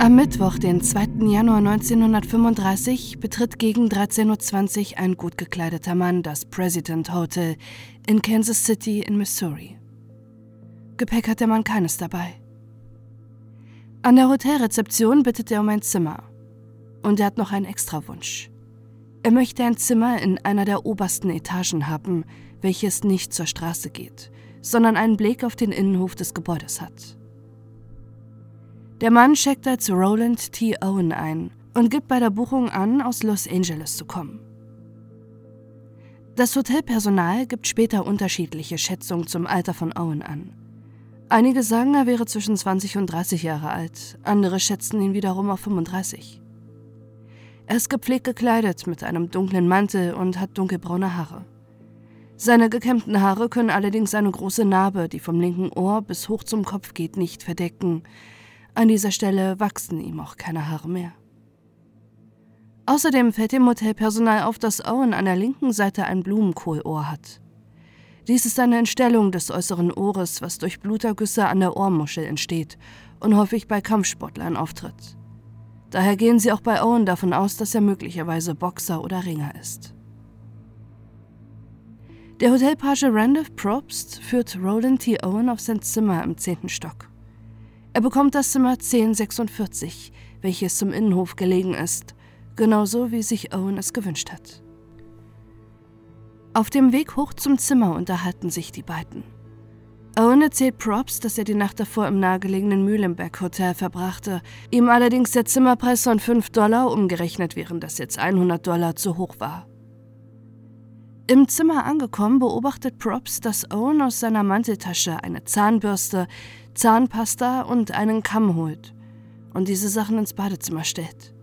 Am Mittwoch, den 2. Januar 1935, betritt gegen 13.20 Uhr ein gut gekleideter Mann das President Hotel in Kansas City in Missouri. Gepäck hat der Mann keines dabei. An der Hotelrezeption bittet er um ein Zimmer. Und er hat noch einen Extrawunsch. Er möchte ein Zimmer in einer der obersten Etagen haben, welches nicht zur Straße geht, sondern einen Blick auf den Innenhof des Gebäudes hat. Der Mann checkt als Roland T. Owen ein und gibt bei der Buchung an, aus Los Angeles zu kommen. Das Hotelpersonal gibt später unterschiedliche Schätzungen zum Alter von Owen an. Einige sagen, er wäre zwischen 20 und 30 Jahre alt, andere schätzen ihn wiederum auf 35. Er ist gepflegt gekleidet mit einem dunklen Mantel und hat dunkelbraune Haare. Seine gekämmten Haare können allerdings eine große Narbe, die vom linken Ohr bis hoch zum Kopf geht, nicht verdecken, an dieser Stelle wachsen ihm auch keine Haare mehr. Außerdem fällt dem Hotelpersonal auf, dass Owen an der linken Seite ein Blumenkohlohr hat. Dies ist eine Entstellung des äußeren Ohres, was durch Blutergüsse an der Ohrmuschel entsteht und häufig bei Kampfsportlern auftritt. Daher gehen sie auch bei Owen davon aus, dass er möglicherweise Boxer oder Ringer ist. Der Hotelpage Randolph Probst führt Roland T. Owen auf sein Zimmer im zehnten Stock. Er bekommt das Zimmer 1046, welches zum Innenhof gelegen ist, genauso wie sich Owen es gewünscht hat. Auf dem Weg hoch zum Zimmer unterhalten sich die beiden. Owen erzählt Props, dass er die Nacht davor im nahegelegenen Mühlenberg Hotel verbrachte, ihm allerdings der Zimmerpreis von 5 Dollar, umgerechnet wären das jetzt 100 Dollar, zu hoch war. Im Zimmer angekommen beobachtet Props, dass Owen aus seiner Manteltasche eine Zahnbürste, Zahnpasta und einen Kamm holt und diese Sachen ins Badezimmer stellt.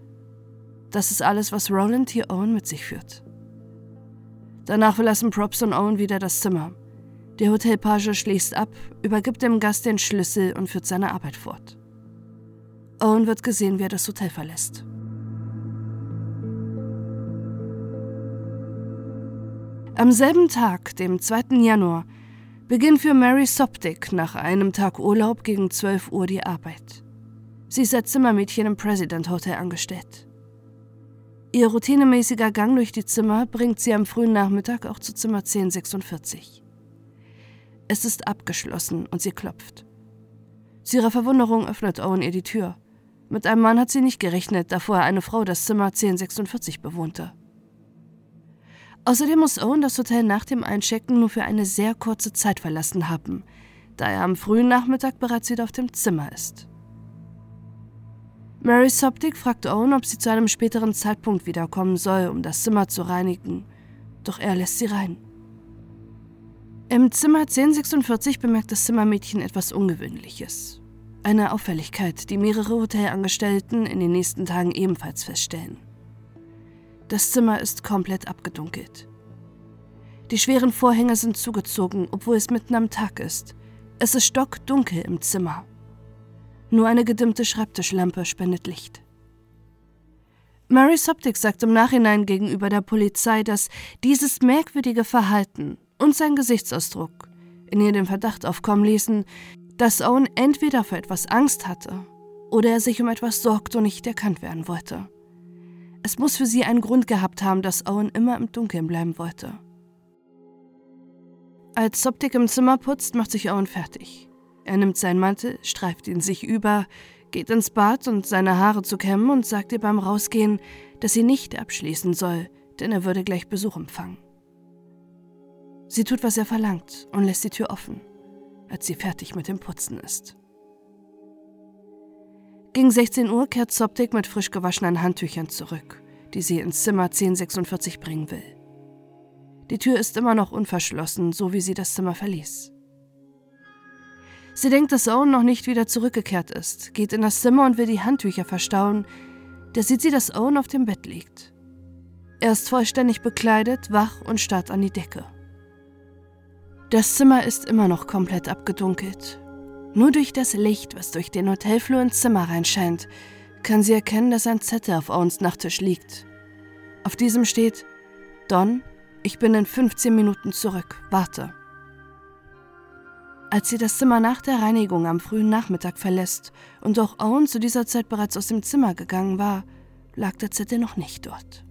Das ist alles, was Roland hier Owen mit sich führt. Danach verlassen Props und Owen wieder das Zimmer. Der Hotelpage schließt ab, übergibt dem Gast den Schlüssel und führt seine Arbeit fort. Owen wird gesehen, wie er das Hotel verlässt. Am selben Tag, dem 2. Januar, beginnt für Mary Soptic nach einem Tag Urlaub gegen 12 Uhr die Arbeit. Sie ist als Zimmermädchen im President Hotel angestellt. Ihr routinemäßiger Gang durch die Zimmer bringt sie am frühen Nachmittag auch zu Zimmer 1046. Es ist abgeschlossen und sie klopft. Zu ihrer Verwunderung öffnet Owen ihr die Tür. Mit einem Mann hat sie nicht gerechnet, da vorher eine Frau das Zimmer 1046 bewohnte. Außerdem muss Owen das Hotel nach dem Einchecken nur für eine sehr kurze Zeit verlassen haben, da er am frühen Nachmittag bereits wieder auf dem Zimmer ist. Mary Soptic fragt Owen, ob sie zu einem späteren Zeitpunkt wiederkommen soll, um das Zimmer zu reinigen, doch er lässt sie rein. Im Zimmer 1046 bemerkt das Zimmermädchen etwas Ungewöhnliches. Eine Auffälligkeit, die mehrere Hotelangestellten in den nächsten Tagen ebenfalls feststellen. Das Zimmer ist komplett abgedunkelt. Die schweren Vorhänge sind zugezogen, obwohl es mitten am Tag ist. Es ist stockdunkel im Zimmer. Nur eine gedimmte Schreibtischlampe spendet Licht. Mary Soptic sagt im Nachhinein gegenüber der Polizei, dass dieses merkwürdige Verhalten und sein Gesichtsausdruck in ihr den Verdacht aufkommen ließen, dass Owen entweder für etwas Angst hatte oder er sich um etwas sorgte und nicht erkannt werden wollte. Es muss für sie einen Grund gehabt haben, dass Owen immer im Dunkeln bleiben wollte. Als Soptik im Zimmer putzt, macht sich Owen fertig. Er nimmt seinen Mantel, streift ihn sich über, geht ins Bad, um seine Haare zu kämmen und sagt ihr beim Rausgehen, dass sie nicht abschließen soll, denn er würde gleich Besuch empfangen. Sie tut, was er verlangt und lässt die Tür offen, als sie fertig mit dem Putzen ist. Gegen 16 Uhr kehrt Soptik mit frisch gewaschenen Handtüchern zurück, die sie ins Zimmer 1046 bringen will. Die Tür ist immer noch unverschlossen, so wie sie das Zimmer verließ. Sie denkt, dass Owen noch nicht wieder zurückgekehrt ist, geht in das Zimmer und will die Handtücher verstauen. Da sieht sie, dass Owen auf dem Bett liegt. Er ist vollständig bekleidet, wach und starrt an die Decke. Das Zimmer ist immer noch komplett abgedunkelt. Nur durch das Licht, was durch den Hotelflur ins Zimmer reinscheint, kann sie erkennen, dass ein Zettel auf Owens Nachttisch liegt. Auf diesem steht: Don, ich bin in 15 Minuten zurück. Warte. Als sie das Zimmer nach der Reinigung am frühen Nachmittag verlässt und auch Owen zu dieser Zeit bereits aus dem Zimmer gegangen war, lag der Zettel noch nicht dort.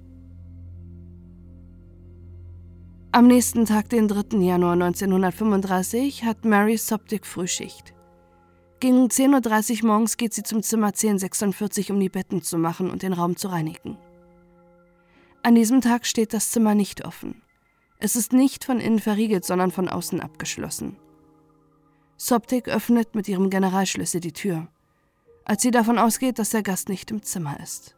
Am nächsten Tag, den 3. Januar 1935, hat Mary Soptic Frühschicht. Gegen 10.30 Uhr morgens geht sie zum Zimmer 1046, um die Betten zu machen und den Raum zu reinigen. An diesem Tag steht das Zimmer nicht offen. Es ist nicht von innen verriegelt, sondern von außen abgeschlossen. Soptik öffnet mit ihrem Generalschlüssel die Tür, als sie davon ausgeht, dass der Gast nicht im Zimmer ist.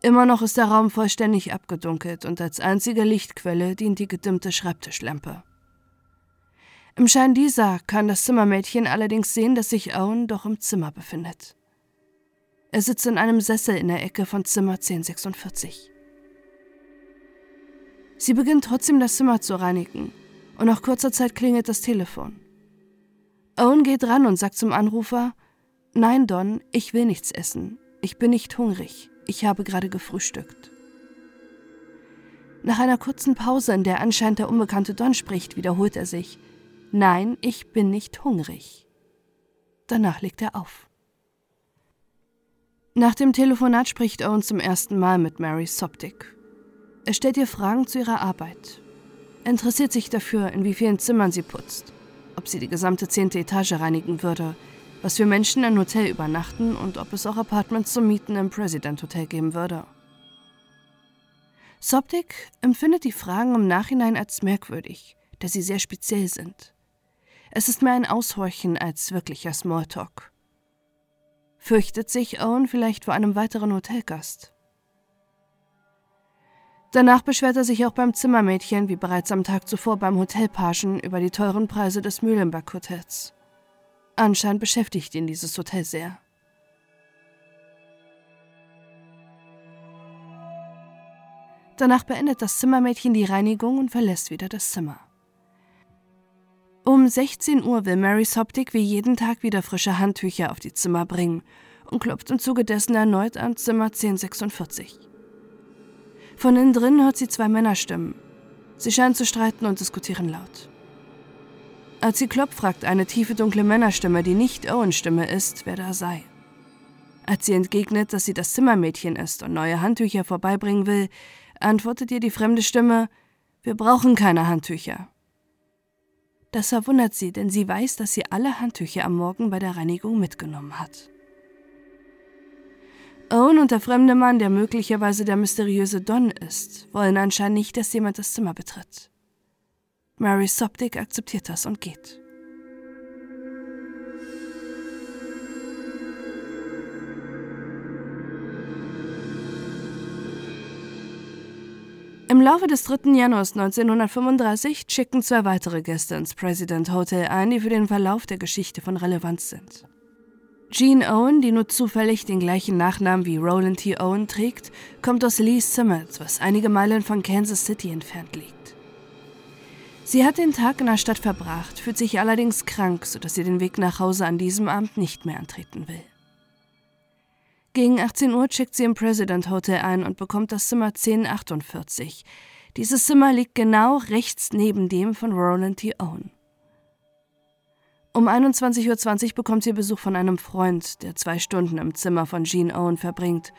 Immer noch ist der Raum vollständig abgedunkelt und als einzige Lichtquelle dient die gedimmte Schreibtischlampe. Im Schein dieser kann das Zimmermädchen allerdings sehen, dass sich Owen doch im Zimmer befindet. Er sitzt in einem Sessel in der Ecke von Zimmer 1046. Sie beginnt trotzdem das Zimmer zu reinigen und nach kurzer Zeit klingelt das Telefon. Owen geht ran und sagt zum Anrufer, Nein, Don, ich will nichts essen. Ich bin nicht hungrig. Ich habe gerade gefrühstückt. Nach einer kurzen Pause, in der anscheinend der unbekannte Don spricht, wiederholt er sich, Nein, ich bin nicht hungrig. Danach legt er auf. Nach dem Telefonat spricht Owen zum ersten Mal mit Mary Soptic. Er stellt ihr Fragen zu ihrer Arbeit. Er interessiert sich dafür, in wie vielen Zimmern sie putzt, ob sie die gesamte zehnte Etage reinigen würde, was für Menschen im Hotel übernachten und ob es auch Apartments zum Mieten im President Hotel geben würde. Soptik empfindet die Fragen im Nachhinein als merkwürdig, da sie sehr speziell sind. Es ist mehr ein Aushorchen als wirklicher Smalltalk. Fürchtet sich Owen vielleicht vor einem weiteren Hotelgast? Danach beschwert er sich auch beim Zimmermädchen, wie bereits am Tag zuvor beim Hotelpagen, über die teuren Preise des Mühlenberg-Hotels. Anscheinend beschäftigt ihn dieses Hotel sehr. Danach beendet das Zimmermädchen die Reinigung und verlässt wieder das Zimmer. Um 16 Uhr will Mary Soptic wie jeden Tag wieder frische Handtücher auf die Zimmer bringen und klopft im Zuge dessen erneut an Zimmer 1046. Von innen drin hört sie zwei Männerstimmen. Sie scheinen zu streiten und diskutieren laut. Als sie klopft, fragt eine tiefe, dunkle Männerstimme, die nicht Owens Stimme ist, wer da sei. Als sie entgegnet, dass sie das Zimmermädchen ist und neue Handtücher vorbeibringen will, antwortet ihr die fremde Stimme, wir brauchen keine Handtücher. Das verwundert sie, denn sie weiß, dass sie alle Handtücher am Morgen bei der Reinigung mitgenommen hat. Owen und der fremde Mann, der möglicherweise der mysteriöse Don ist, wollen anscheinend nicht, dass jemand das Zimmer betritt. Mary Soptic akzeptiert das und geht. Im Laufe des 3. Januars 1935 schicken zwei weitere Gäste ins President Hotel ein, die für den Verlauf der Geschichte von Relevanz sind. Jean Owen, die nur zufällig den gleichen Nachnamen wie Roland T. Owen trägt, kommt aus Lee Summit, was einige Meilen von Kansas City entfernt liegt. Sie hat den Tag in der Stadt verbracht, fühlt sich allerdings krank, sodass sie den Weg nach Hause an diesem Abend nicht mehr antreten will. Gegen 18 Uhr checkt sie im President Hotel ein und bekommt das Zimmer 1048. Dieses Zimmer liegt genau rechts neben dem von Roland T. Owen. Um 21.20 Uhr bekommt sie Besuch von einem Freund, der zwei Stunden im Zimmer von Jean Owen verbringt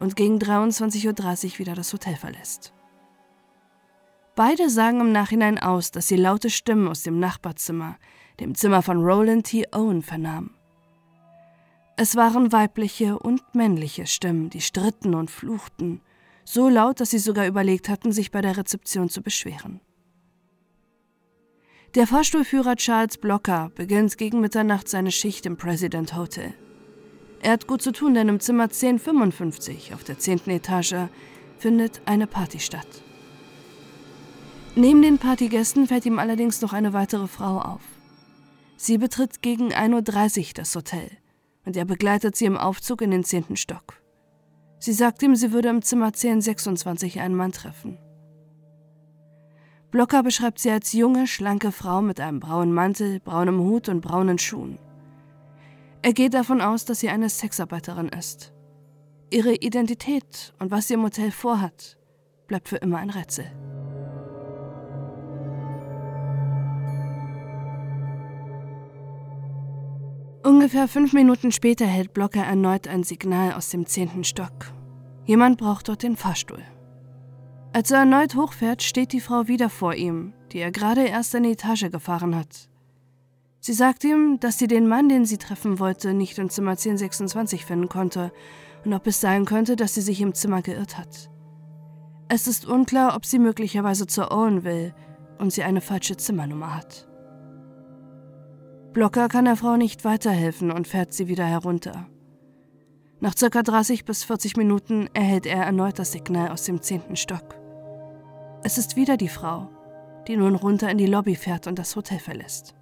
und gegen 23.30 Uhr wieder das Hotel verlässt. Beide sagen im Nachhinein aus, dass sie laute Stimmen aus dem Nachbarzimmer, dem Zimmer von Roland T. Owen, vernahmen. Es waren weibliche und männliche Stimmen, die stritten und fluchten, so laut, dass sie sogar überlegt hatten, sich bei der Rezeption zu beschweren. Der Fahrstuhlführer Charles Blocker beginnt gegen Mitternacht seine Schicht im President Hotel. Er hat gut zu tun, denn im Zimmer 1055 auf der 10. Etage findet eine Party statt. Neben den Partygästen fällt ihm allerdings noch eine weitere Frau auf. Sie betritt gegen 1.30 Uhr das Hotel und er begleitet sie im Aufzug in den 10. Stock. Sie sagt ihm, sie würde im Zimmer 1026 einen Mann treffen. Blocker beschreibt sie als junge, schlanke Frau mit einem braunen Mantel, braunem Hut und braunen Schuhen. Er geht davon aus, dass sie eine Sexarbeiterin ist. Ihre Identität und was sie im Hotel vorhat, bleibt für immer ein Rätsel. Ungefähr fünf Minuten später hält Blocker erneut ein Signal aus dem zehnten Stock. Jemand braucht dort den Fahrstuhl. Als er erneut hochfährt, steht die Frau wieder vor ihm, die er gerade erst eine Etage gefahren hat. Sie sagt ihm, dass sie den Mann, den sie treffen wollte, nicht im Zimmer 1026 finden konnte und ob es sein könnte, dass sie sich im Zimmer geirrt hat. Es ist unklar, ob sie möglicherweise zur Owen will und sie eine falsche Zimmernummer hat. Blocker kann der Frau nicht weiterhelfen und fährt sie wieder herunter. Nach ca. 30 bis 40 Minuten erhält er erneut das Signal aus dem zehnten Stock. Es ist wieder die Frau, die nun runter in die Lobby fährt und das Hotel verlässt.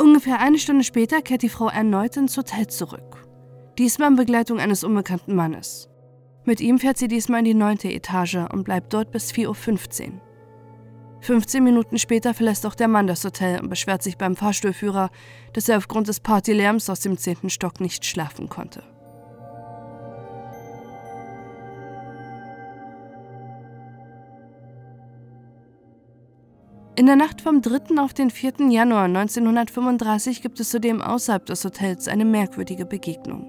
Ungefähr eine Stunde später kehrt die Frau erneut ins Hotel zurück. Diesmal in Begleitung eines unbekannten Mannes. Mit ihm fährt sie diesmal in die neunte Etage und bleibt dort bis 4.15 Uhr. 15 Minuten später verlässt auch der Mann das Hotel und beschwert sich beim Fahrstuhlführer, dass er aufgrund des Partylärms aus dem zehnten Stock nicht schlafen konnte. In der Nacht vom 3. auf den 4. Januar 1935 gibt es zudem außerhalb des Hotels eine merkwürdige Begegnung.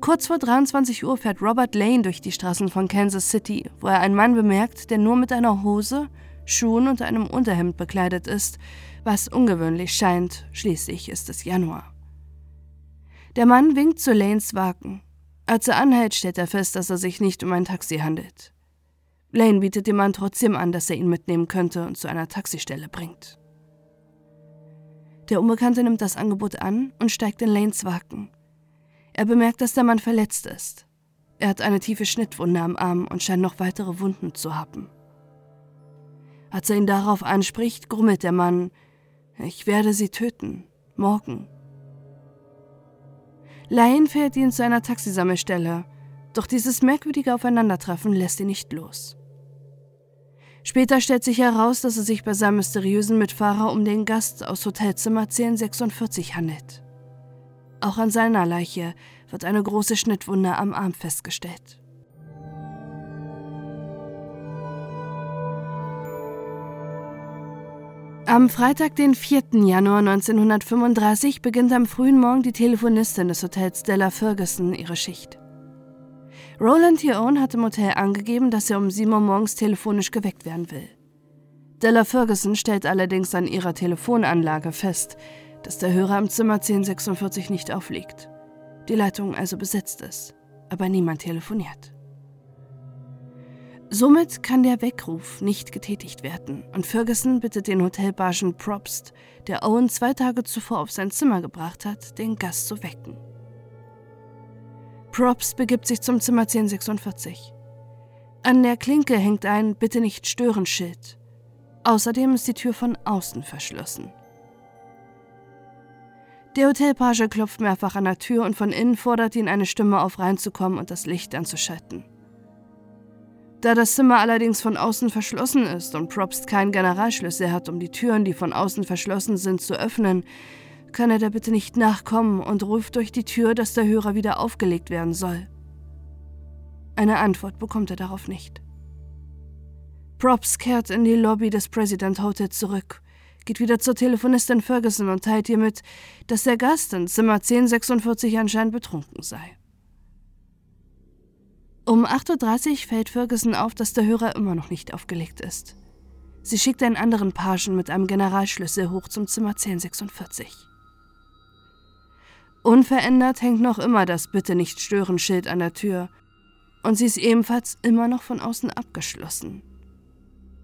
Kurz vor 23 Uhr fährt Robert Lane durch die Straßen von Kansas City, wo er einen Mann bemerkt, der nur mit einer Hose, Schuhen und einem Unterhemd bekleidet ist, was ungewöhnlich scheint, schließlich ist es Januar. Der Mann winkt zu Lanes Wagen. Als er anhält, stellt er fest, dass es sich nicht um ein Taxi handelt. Lane bietet dem Mann trotzdem an, dass er ihn mitnehmen könnte und zu einer Taxistelle bringt. Der Unbekannte nimmt das Angebot an und steigt in Lanes Wagen. Er bemerkt, dass der Mann verletzt ist. Er hat eine tiefe Schnittwunde am Arm und scheint noch weitere Wunden zu haben. Als er ihn darauf anspricht, grummelt der Mann, ich werde sie töten, morgen. Lane fährt ihn zu einer Taxisammelstelle, doch dieses merkwürdige Aufeinandertreffen lässt ihn nicht los. Später stellt sich heraus, dass es sich bei seinem mysteriösen Mitfahrer um den Gast aus Hotelzimmer 1046 handelt. Auch an seiner Leiche wird eine große Schnittwunde am Arm festgestellt. Am Freitag, den 4. Januar 1935, beginnt am frühen Morgen die Telefonistin des Hotels Stella Ferguson ihre Schicht. Roland Theone hat im Hotel angegeben, dass er um 7 Uhr morgens telefonisch geweckt werden will. Della Ferguson stellt allerdings an ihrer Telefonanlage fest, dass der Hörer im Zimmer 1046 nicht aufliegt. Die Leitung also besetzt ist, aber niemand telefoniert. Somit kann der Weckruf nicht getätigt werden und Ferguson bittet den Hotelbargen Probst, der Owen zwei Tage zuvor auf sein Zimmer gebracht hat, den Gast zu wecken. Props begibt sich zum Zimmer 1046. An der Klinke hängt ein Bitte nicht stören Schild. Außerdem ist die Tür von außen verschlossen. Der Hotelpage klopft mehrfach an der Tür und von innen fordert ihn eine Stimme auf, reinzukommen und das Licht anzuschalten. Da das Zimmer allerdings von außen verschlossen ist und Probst keinen Generalschlüssel hat, um die Türen, die von außen verschlossen sind, zu öffnen, kann er da bitte nicht nachkommen und ruft durch die Tür, dass der Hörer wieder aufgelegt werden soll. Eine Antwort bekommt er darauf nicht. Props kehrt in die Lobby des President Hotel zurück, geht wieder zur Telefonistin Ferguson und teilt ihr mit, dass der Gast in Zimmer 1046 anscheinend betrunken sei. Um 8.30 Uhr fällt Ferguson auf, dass der Hörer immer noch nicht aufgelegt ist. Sie schickt einen anderen Pagen mit einem Generalschlüssel hoch zum Zimmer 1046. Unverändert hängt noch immer das Bitte nicht stören Schild an der Tür und sie ist ebenfalls immer noch von außen abgeschlossen.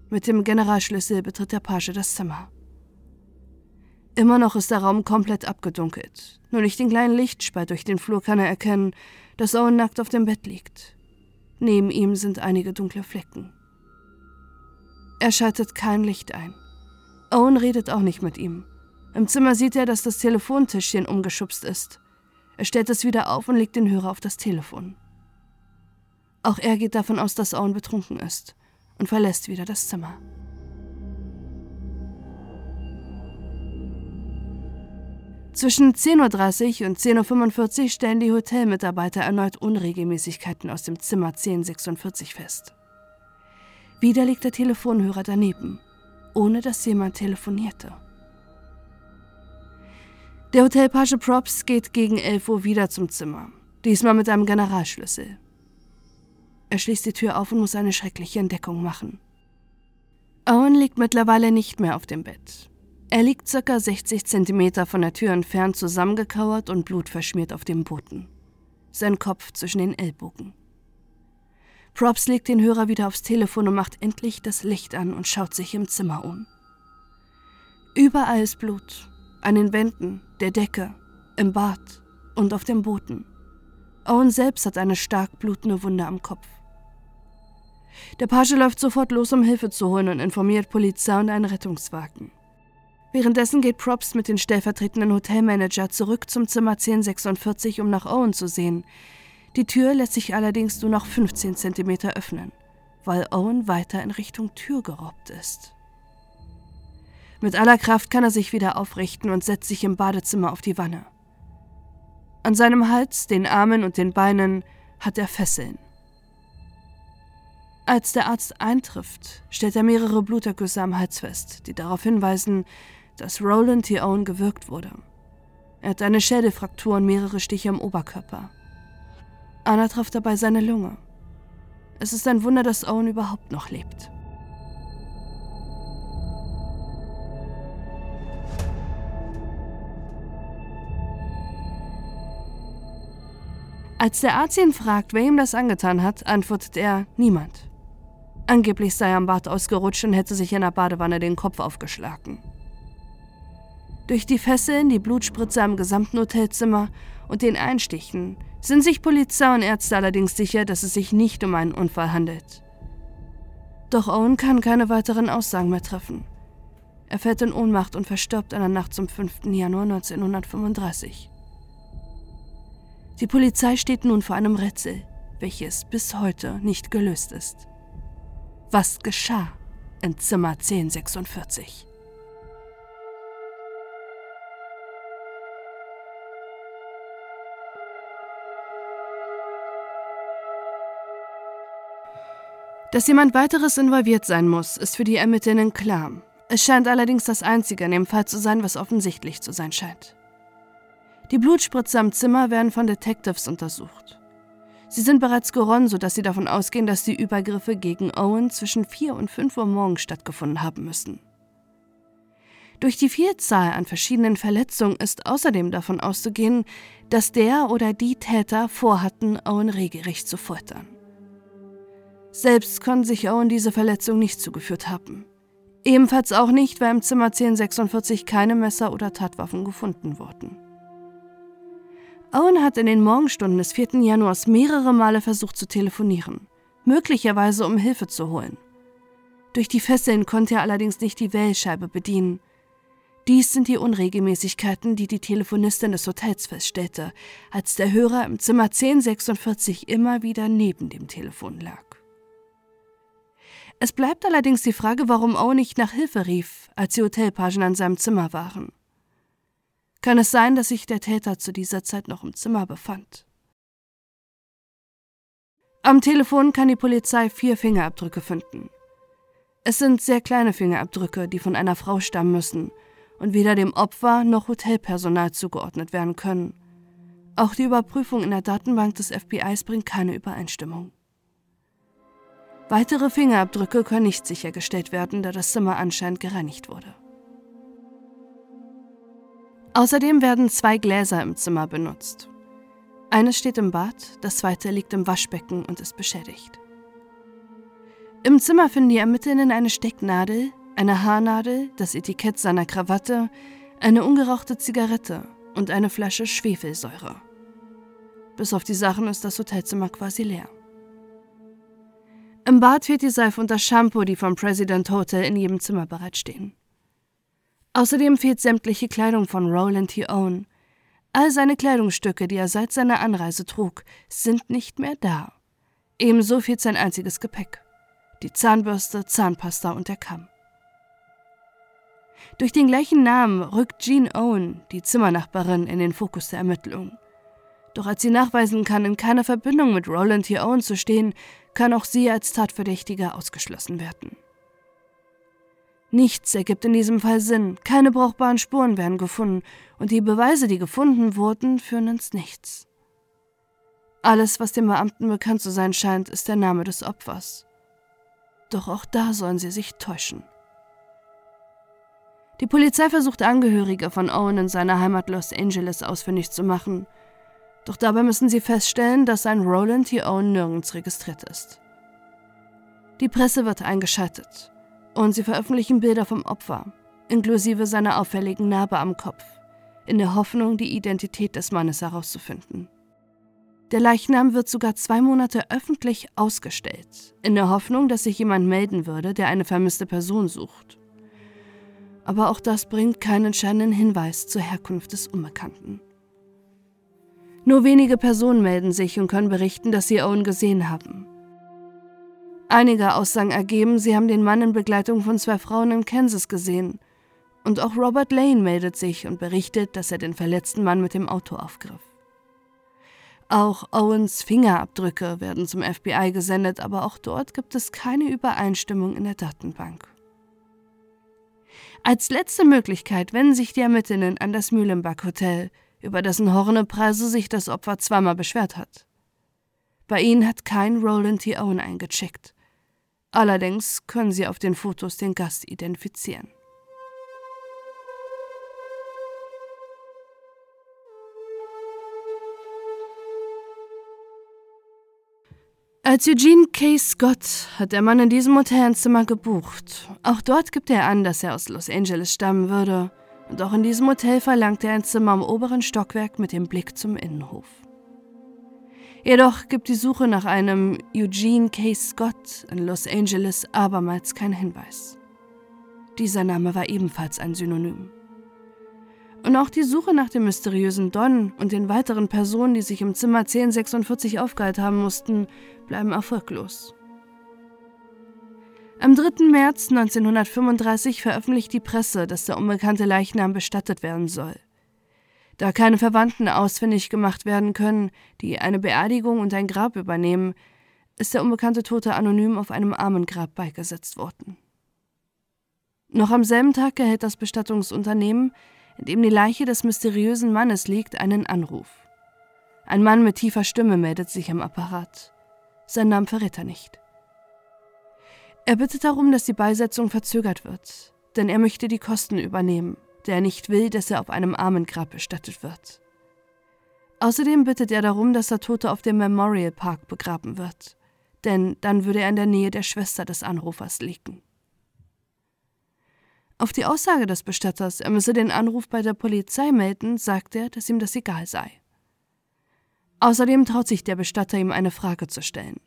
Mit dem Generalschlüssel betritt der Page das Zimmer. Immer noch ist der Raum komplett abgedunkelt. Nur durch den kleinen Lichtspalt durch den Flur kann er erkennen, dass Owen nackt auf dem Bett liegt. Neben ihm sind einige dunkle Flecken. Er schaltet kein Licht ein. Owen redet auch nicht mit ihm. Im Zimmer sieht er, dass das Telefontischchen umgeschubst ist. Er stellt es wieder auf und legt den Hörer auf das Telefon. Auch er geht davon aus, dass Owen betrunken ist und verlässt wieder das Zimmer. Zwischen 10.30 Uhr und 10.45 Uhr stellen die Hotelmitarbeiter erneut Unregelmäßigkeiten aus dem Zimmer 1046 fest. Wieder liegt der Telefonhörer daneben, ohne dass jemand telefonierte. Der Hotelpage Props geht gegen 11 Uhr wieder zum Zimmer, diesmal mit einem Generalschlüssel. Er schließt die Tür auf und muss eine schreckliche Entdeckung machen. Owen liegt mittlerweile nicht mehr auf dem Bett. Er liegt ca. 60 cm von der Tür entfernt zusammengekauert und blutverschmiert auf dem Boden. Sein Kopf zwischen den Ellbogen. Props legt den Hörer wieder aufs Telefon und macht endlich das Licht an und schaut sich im Zimmer um. Überall ist Blut. An den Wänden, der Decke, im Bad und auf dem Boden. Owen selbst hat eine stark blutende Wunde am Kopf. Der Page läuft sofort los, um Hilfe zu holen und informiert Polizei und einen Rettungswagen. Währenddessen geht Props mit dem stellvertretenden Hotelmanager zurück zum Zimmer 1046, um nach Owen zu sehen. Die Tür lässt sich allerdings nur noch 15 cm öffnen, weil Owen weiter in Richtung Tür gerobbt ist. Mit aller Kraft kann er sich wieder aufrichten und setzt sich im Badezimmer auf die Wanne. An seinem Hals, den Armen und den Beinen hat er Fesseln. Als der Arzt eintrifft, stellt er mehrere Blutergüsse am Hals fest, die darauf hinweisen, dass Roland T. Owen gewürgt wurde. Er hat eine Schädelfraktur und mehrere Stiche im Oberkörper. Anna trifft dabei seine Lunge. Es ist ein Wunder, dass Owen überhaupt noch lebt. Als der Arzt ihn fragt, wer ihm das angetan hat, antwortet er niemand. Angeblich sei er am Bad ausgerutscht und hätte sich in der Badewanne den Kopf aufgeschlagen. Durch die Fesseln, die Blutspritze am gesamten Hotelzimmer und den Einstichen sind sich Polizei und Ärzte allerdings sicher, dass es sich nicht um einen Unfall handelt. Doch Owen kann keine weiteren Aussagen mehr treffen. Er fällt in Ohnmacht und verstirbt in der Nacht zum 5. Januar 1935. Die Polizei steht nun vor einem Rätsel, welches bis heute nicht gelöst ist. Was geschah in Zimmer 1046? Dass jemand weiteres involviert sein muss, ist für die Ermittlerinnen klar. Es scheint allerdings das Einzige in dem Fall zu sein, was offensichtlich zu sein scheint. Die Blutspritze am Zimmer werden von Detectives untersucht. Sie sind bereits geronnen, sodass sie davon ausgehen, dass die Übergriffe gegen Owen zwischen 4 und 5 Uhr morgens stattgefunden haben müssen. Durch die Vielzahl an verschiedenen Verletzungen ist außerdem davon auszugehen, dass der oder die Täter vorhatten, Owen regelrecht zu foltern. Selbst konnte sich Owen diese Verletzung nicht zugeführt haben. Ebenfalls auch nicht, weil im Zimmer 1046 keine Messer oder Tatwaffen gefunden wurden. Owen hat in den Morgenstunden des 4. Januars mehrere Male versucht zu telefonieren, möglicherweise um Hilfe zu holen. Durch die Fesseln konnte er allerdings nicht die Wählscheibe bedienen. Dies sind die Unregelmäßigkeiten, die die Telefonistin des Hotels feststellte, als der Hörer im Zimmer 1046 immer wieder neben dem Telefon lag. Es bleibt allerdings die Frage, warum Owen nicht nach Hilfe rief, als die Hotelpagen an seinem Zimmer waren. Kann es sein, dass sich der Täter zu dieser Zeit noch im Zimmer befand? Am Telefon kann die Polizei vier Fingerabdrücke finden. Es sind sehr kleine Fingerabdrücke, die von einer Frau stammen müssen und weder dem Opfer noch Hotelpersonal zugeordnet werden können. Auch die Überprüfung in der Datenbank des FBIs bringt keine Übereinstimmung. Weitere Fingerabdrücke können nicht sichergestellt werden, da das Zimmer anscheinend gereinigt wurde. Außerdem werden zwei Gläser im Zimmer benutzt. Eines steht im Bad, das zweite liegt im Waschbecken und ist beschädigt. Im Zimmer finden die Ermittlerinnen eine Stecknadel, eine Haarnadel, das Etikett seiner Krawatte, eine ungerauchte Zigarette und eine Flasche Schwefelsäure. Bis auf die Sachen ist das Hotelzimmer quasi leer. Im Bad fehlt die Seife und das Shampoo, die vom President Hotel in jedem Zimmer bereitstehen. Außerdem fehlt sämtliche Kleidung von Roland T. Owen. All seine Kleidungsstücke, die er seit seiner Anreise trug, sind nicht mehr da. Ebenso fehlt sein einziges Gepäck. Die Zahnbürste, Zahnpasta und der Kamm. Durch den gleichen Namen rückt Jean Owen, die Zimmernachbarin, in den Fokus der Ermittlung. Doch als sie nachweisen kann, in keiner Verbindung mit Roland T. Owen zu stehen, kann auch sie als Tatverdächtige ausgeschlossen werden. Nichts ergibt in diesem Fall Sinn, keine brauchbaren Spuren werden gefunden und die Beweise, die gefunden wurden, führen ins Nichts. Alles, was dem Beamten bekannt zu sein scheint, ist der Name des Opfers. Doch auch da sollen sie sich täuschen. Die Polizei versucht Angehörige von Owen in seiner Heimat Los Angeles ausfindig zu machen, doch dabei müssen sie feststellen, dass sein Roland T. Owen nirgends registriert ist. Die Presse wird eingeschaltet und sie veröffentlichen Bilder vom Opfer, inklusive seiner auffälligen Narbe am Kopf, in der Hoffnung, die Identität des Mannes herauszufinden. Der Leichnam wird sogar zwei Monate öffentlich ausgestellt, in der Hoffnung, dass sich jemand melden würde, der eine vermisste Person sucht. Aber auch das bringt keinen entscheidenden Hinweis zur Herkunft des Unbekannten. Nur wenige Personen melden sich und können berichten, dass sie Owen gesehen haben. Einige Aussagen ergeben, sie haben den Mann in Begleitung von zwei Frauen in Kansas gesehen. Und auch Robert Lane meldet sich und berichtet, dass er den verletzten Mann mit dem Auto aufgriff. Auch Owens Fingerabdrücke werden zum FBI gesendet, aber auch dort gibt es keine Übereinstimmung in der Datenbank. Als letzte Möglichkeit wenden sich die Ermittlerinnen an das Mühlenbach Hotel, über dessen Hornepreise sich das Opfer zweimal beschwert hat. Bei ihnen hat kein Roland T. Owen eingecheckt. Allerdings können sie auf den Fotos den Gast identifizieren. Als Eugene K. Scott hat der Mann in diesem Hotel ein Zimmer gebucht. Auch dort gibt er an, dass er aus Los Angeles stammen würde. Und auch in diesem Hotel verlangt er ein Zimmer im oberen Stockwerk mit dem Blick zum Innenhof. Jedoch gibt die Suche nach einem Eugene K. Scott in Los Angeles abermals keinen Hinweis. Dieser Name war ebenfalls ein Synonym. Und auch die Suche nach dem mysteriösen Don und den weiteren Personen, die sich im Zimmer 1046 aufgehalten haben mussten, bleiben erfolglos. Am 3. März 1935 veröffentlicht die Presse, dass der unbekannte Leichnam bestattet werden soll. Da keine Verwandten ausfindig gemacht werden können, die eine Beerdigung und ein Grab übernehmen, ist der unbekannte Tote anonym auf einem Armengrab beigesetzt worden. Noch am selben Tag erhält das Bestattungsunternehmen in dem die Leiche des mysteriösen Mannes liegt, einen Anruf. Ein Mann mit tiefer Stimme meldet sich am Apparat. Sein Name verrät er nicht. Er bittet darum, dass die Beisetzung verzögert wird, denn er möchte die Kosten übernehmen, da er nicht will, dass er auf einem Armengrab bestattet wird. Außerdem bittet er darum, dass der Tote auf dem Memorial Park begraben wird, denn dann würde er in der Nähe der Schwester des Anrufers liegen. Auf die Aussage des Bestatters, er müsse den Anruf bei der Polizei melden, sagt er, dass ihm das egal sei. Außerdem traut sich der Bestatter, ihm eine Frage zu stellen.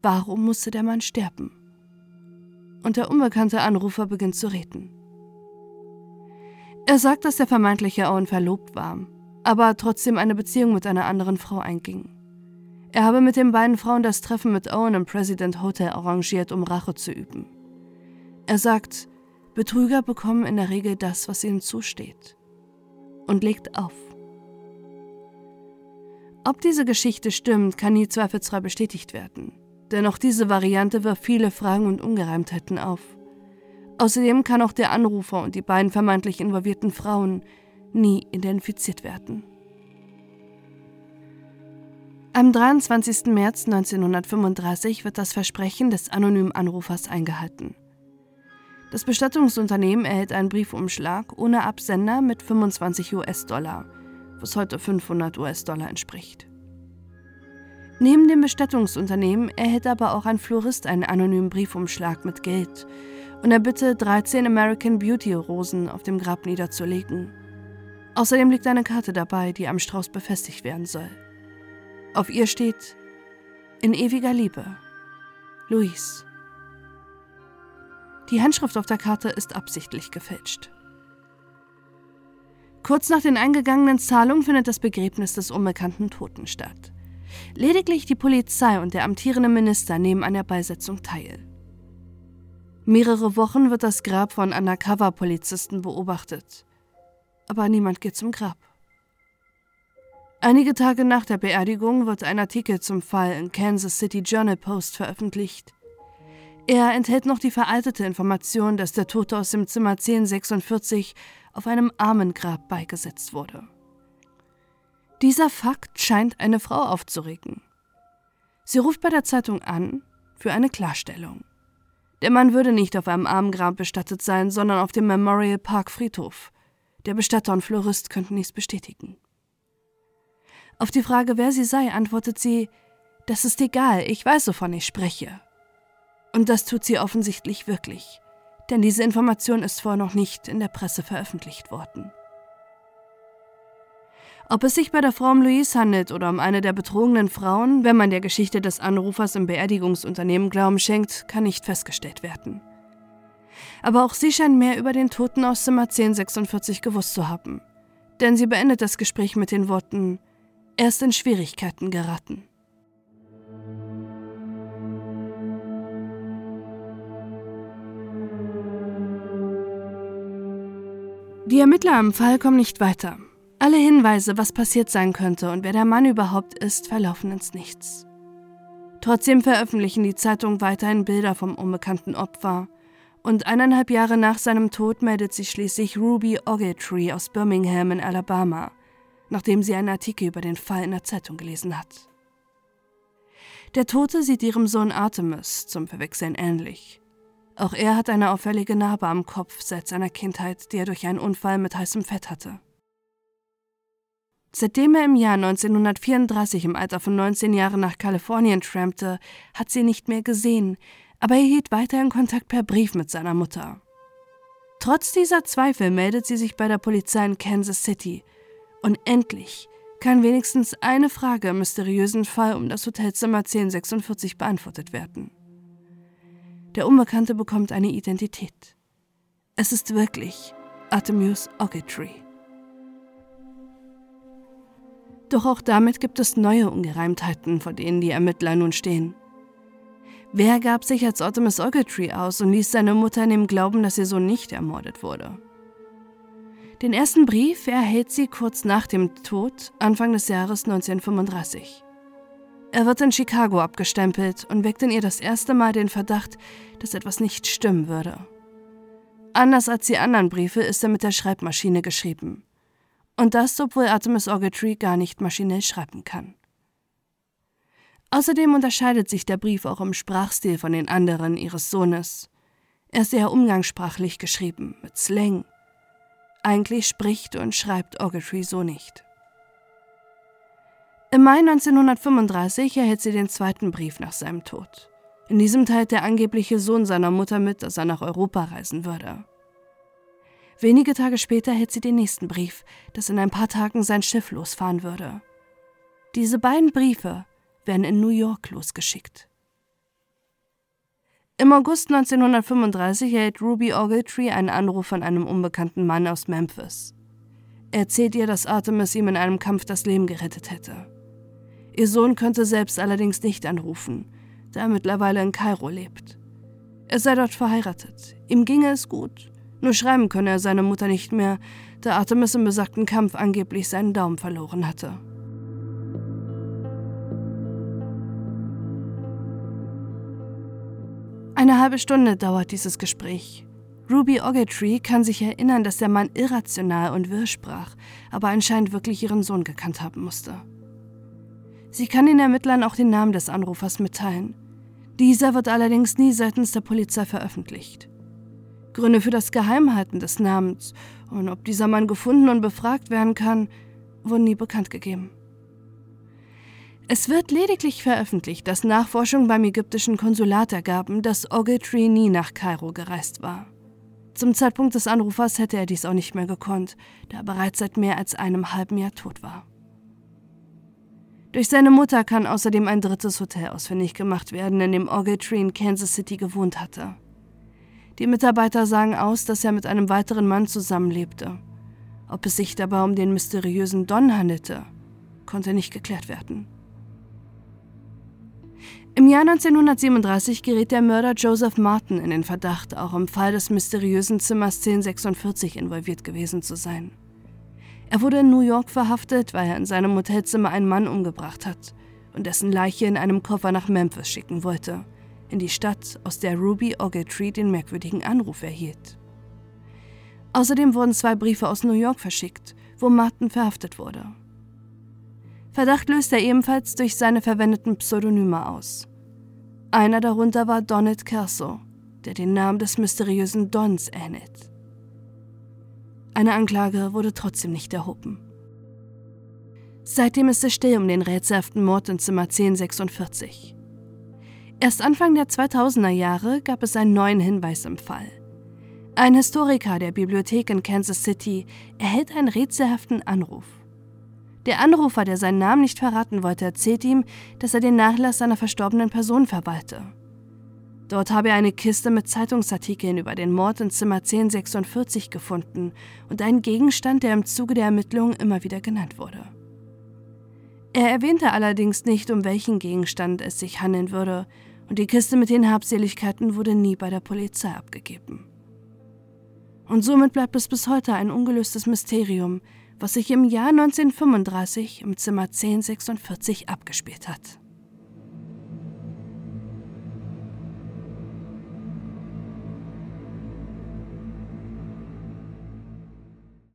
Warum musste der Mann sterben? Und der unbekannte Anrufer beginnt zu reden. Er sagt, dass der vermeintliche Owen verlobt war, aber trotzdem eine Beziehung mit einer anderen Frau einging. Er habe mit den beiden Frauen das Treffen mit Owen im President Hotel arrangiert, um Rache zu üben. Er sagt, Betrüger bekommen in der Regel das, was ihnen zusteht. Und legt auf. Ob diese Geschichte stimmt, kann nie zweifelsfrei bestätigt werden. Denn auch diese Variante wirft viele Fragen und Ungereimtheiten auf. Außerdem kann auch der Anrufer und die beiden vermeintlich involvierten Frauen nie identifiziert werden. Am 23. März 1935 wird das Versprechen des anonymen Anrufers eingehalten. Das Bestattungsunternehmen erhält einen Briefumschlag ohne Absender mit 25 US-Dollar, was heute 500 US-Dollar entspricht. Neben dem Bestattungsunternehmen erhält aber auch ein Florist einen anonymen Briefumschlag mit Geld und er bitte 13 American Beauty Rosen auf dem Grab niederzulegen. Außerdem liegt eine Karte dabei, die am Strauß befestigt werden soll. Auf ihr steht In ewiger Liebe, Louise. Die Handschrift auf der Karte ist absichtlich gefälscht. Kurz nach den eingegangenen Zahlungen findet das Begräbnis des unbekannten Toten statt. Lediglich die Polizei und der amtierende Minister nehmen an der Beisetzung teil. Mehrere Wochen wird das Grab von Undercover-Polizisten beobachtet, aber niemand geht zum Grab. Einige Tage nach der Beerdigung wird ein Artikel zum Fall in Kansas City Journal Post veröffentlicht, Er enthält noch die veraltete Information, dass der Tote aus dem Zimmer 1046 auf einem Armengrab beigesetzt wurde. Dieser Fakt scheint eine Frau aufzuregen. Sie ruft bei der Zeitung an für eine Klarstellung. Der Mann würde nicht auf einem Armengrab bestattet sein, sondern auf dem Memorial Park Friedhof. Der Bestatter und Florist könnten dies bestätigen. Auf die Frage, wer sie sei, antwortet sie, das ist egal, ich weiß, wovon ich spreche. Und das tut sie offensichtlich wirklich, denn diese Information ist vorher noch nicht in der Presse veröffentlicht worden. Ob es sich bei der Frau um Louise handelt oder um eine der betrogenen Frauen, wenn man der Geschichte des Anrufers im Beerdigungsunternehmen Glauben schenkt, kann nicht festgestellt werden. Aber auch sie scheint mehr über den Toten aus Zimmer 1046 gewusst zu haben. Denn sie beendet das Gespräch mit den Worten: Er ist in Schwierigkeiten geraten. Die Ermittler am Fall kommen nicht weiter. Alle Hinweise, was passiert sein könnte und wer der Mann überhaupt ist, verlaufen ins Nichts. Trotzdem veröffentlichen die Zeitungen weiterhin Bilder vom unbekannten Opfer. Und eineinhalb Jahre nach seinem Tod meldet sich schließlich Ruby Ogletree aus Birmingham in Alabama, nachdem sie einen Artikel über den Fall in der Zeitung gelesen hat. Der Tote sieht ihrem Sohn Artemis zum Verwechseln ähnlich. Auch er hat eine auffällige Narbe am Kopf seit seiner Kindheit, die er durch einen Unfall mit heißem Fett hatte. Seitdem er im Jahr 1934 im Alter von 19 Jahren nach Kalifornien trampte, hat sie nicht mehr gesehen, aber er hielt weiterhin Kontakt per Brief mit seiner Mutter. Trotz dieser Zweifel meldet sie sich bei der Polizei in Kansas City. Und endlich kann wenigstens eine Frage im mysteriösen Fall um das Hotelzimmer 1046 beantwortet werden. Der Unbekannte bekommt eine Identität. Es ist wirklich Artemius Ogletree. Doch auch damit gibt es neue Ungereimtheiten, vor denen die Ermittler nun stehen. Wer gab sich als Artemis Ogletree aus und ließ seine Mutter in dem Glauben, dass ihr Sohn nicht ermordet wurde? Den ersten Brief erhält sie kurz nach dem Tod, Anfang des Jahres 1935. Er wird in Chicago abgestempelt und weckt in ihr das erste Mal den Verdacht, dass etwas nicht stimmen würde. Anders als die anderen Briefe ist er mit der Schreibmaschine geschrieben. Und das, obwohl Artemis Ogletree gar nicht maschinell schreiben kann. Außerdem unterscheidet sich der Brief auch im Sprachstil von den anderen ihres Sohnes. Er ist sehr umgangssprachlich geschrieben, mit Slang. Eigentlich spricht und schreibt Ogletree so nicht. Im Mai 1935 erhält sie den zweiten Brief nach seinem Tod. In diesem teilt der angebliche Sohn seiner Mutter mit, dass er nach Europa reisen würde. Wenige Tage später erhält sie den nächsten Brief, dass in ein paar Tagen sein Schiff losfahren würde. Diese beiden Briefe werden in New York losgeschickt. Im August 1935 erhält Ruby Ogletree einen Anruf von einem unbekannten Mann aus Memphis. Er erzählt ihr, dass Artemis ihm in einem Kampf das Leben gerettet hätte. Ihr Sohn könnte selbst allerdings nicht anrufen, da er mittlerweile in Kairo lebt. Er sei dort verheiratet, ihm ginge es gut, nur schreiben könne er seine Mutter nicht mehr, da Artemis im besagten Kampf angeblich seinen Daumen verloren hatte. Eine halbe Stunde dauert dieses Gespräch. Ruby Ogletree kann sich erinnern, dass der Mann irrational und wirr sprach, aber anscheinend wirklich ihren Sohn gekannt haben musste. Sie kann den Ermittlern auch den Namen des Anrufers mitteilen. Dieser wird allerdings nie seitens der Polizei veröffentlicht. Gründe für das Geheimhalten des Namens und ob dieser Mann gefunden und befragt werden kann, wurden nie bekannt gegeben. Es wird lediglich veröffentlicht, dass Nachforschungen beim ägyptischen Konsulat ergaben, dass Ogletree nie nach Kairo gereist war. Zum Zeitpunkt des Anrufers hätte er dies auch nicht mehr gekonnt, da er bereits seit mehr als einem halben Jahr tot war. Durch seine Mutter kann außerdem ein drittes Hotel ausfindig gemacht werden, in dem Ogletree in Kansas City gewohnt hatte. Die Mitarbeiter sagen aus, dass er mit einem weiteren Mann zusammenlebte. Ob es sich dabei um den mysteriösen Don handelte, konnte nicht geklärt werden. Im Jahr 1937 gerät der Mörder Joseph Martin in den Verdacht, auch im Fall des mysteriösen Zimmers 1046 involviert gewesen zu sein. Er wurde in New York verhaftet, weil er in seinem Hotelzimmer einen Mann umgebracht hat und dessen Leiche in einem Koffer nach Memphis schicken wollte, in die Stadt, aus der Ruby Ogletree den merkwürdigen Anruf erhielt. Außerdem wurden zwei Briefe aus New York verschickt, wo Martin verhaftet wurde. Verdacht löst er ebenfalls durch seine verwendeten Pseudonyme aus. Einer darunter war Donnet Kelso, der den Namen des mysteriösen Dons ähnelt. Eine Anklage wurde trotzdem nicht erhoben. Seitdem ist es still um den rätselhaften Mord in Zimmer 1046. Erst Anfang der 2000er Jahre gab es einen neuen Hinweis im Fall. Ein Historiker der Bibliothek in Kansas City erhält einen rätselhaften Anruf. Der Anrufer, der seinen Namen nicht verraten wollte, erzählt ihm, dass er den Nachlass seiner verstorbenen Person verwalte. Dort habe er eine Kiste mit Zeitungsartikeln über den Mord in Zimmer 1046 gefunden und einen Gegenstand, der im Zuge der Ermittlungen immer wieder genannt wurde. Er erwähnte allerdings nicht, um welchen Gegenstand es sich handeln würde, und die Kiste mit den Habseligkeiten wurde nie bei der Polizei abgegeben. Und somit bleibt es bis heute ein ungelöstes Mysterium, was sich im Jahr 1935 im Zimmer 1046 abgespielt hat.